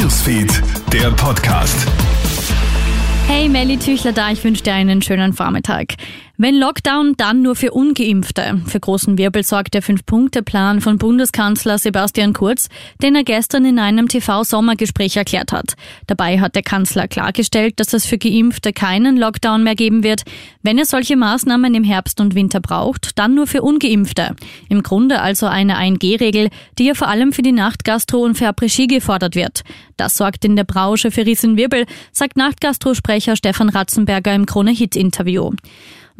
Newsfeed, der Podcast. Hey, Melly Tüchler da, ich wünsche dir einen schönen Vormittag. Wenn Lockdown, dann nur für Ungeimpfte. Für großen Wirbel sorgt der Fünf-Punkte-Plan von Bundeskanzler Sebastian Kurz, den er gestern in einem TV-Sommergespräch erklärt hat. Dabei hat der Kanzler klargestellt, dass es für Geimpfte keinen Lockdown mehr geben wird. Wenn er solche Maßnahmen im Herbst und Winter braucht, dann nur für Ungeimpfte. Im Grunde also eine 1G-Regel, die ja vor allem für die Nachtgastro und für Après-Ski gefordert wird. Das sorgt in der Branche für Riesenwirbel, sagt Nachtgastrosprecher Stefan Ratzenberger im Krone-Hit-Interview.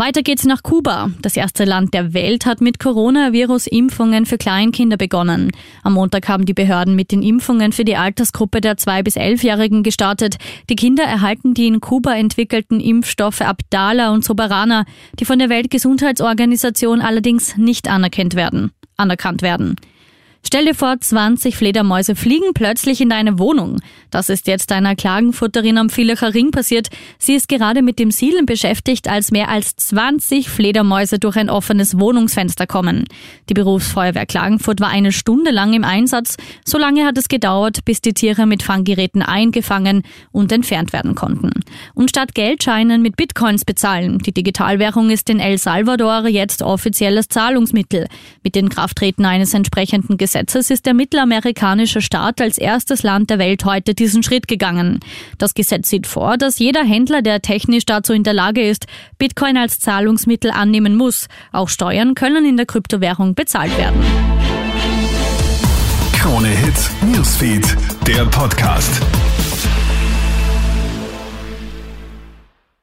Weiter geht's nach Kuba. Das erste Land der Welt hat mit Coronavirus-Impfungen für Kleinkinder begonnen. Am Montag haben die Behörden mit den Impfungen für die Altersgruppe der 2- bis 11-Jährigen gestartet. Die Kinder erhalten die in Kuba entwickelten Impfstoffe Abdala und Soberana, die von der Weltgesundheitsorganisation allerdings nicht anerkannt werden. Anerkannt werden. Stell dir vor, 20 Fledermäuse fliegen plötzlich in deine Wohnung. Das ist jetzt einer Klagenfutterin am Villacher Ring passiert. Sie ist gerade mit dem Zielen beschäftigt, als mehr als 20 Fledermäuse durch ein offenes Wohnungsfenster kommen. Die Berufsfeuerwehr Klagenfurt war eine Stunde lang im Einsatz. So lange hat es gedauert, bis die Tiere mit Fanggeräten eingefangen und entfernt werden konnten. Und statt Geldscheinen mit Bitcoins bezahlen. Die Digitalwährung ist in El Salvador jetzt offizielles Zahlungsmittel. Mit den Krafttreten eines entsprechenden Gesetzes ist der mittelamerikanische Staat als erstes Land der Welt heute diesen Schritt gegangen. Das Gesetz sieht vor, dass jeder Händler, der technisch dazu in der Lage ist, Bitcoin als Zahlungsmittel annehmen muss. Auch Steuern können in der Kryptowährung bezahlt werden. Krone Hits, Newsfeed, der Podcast.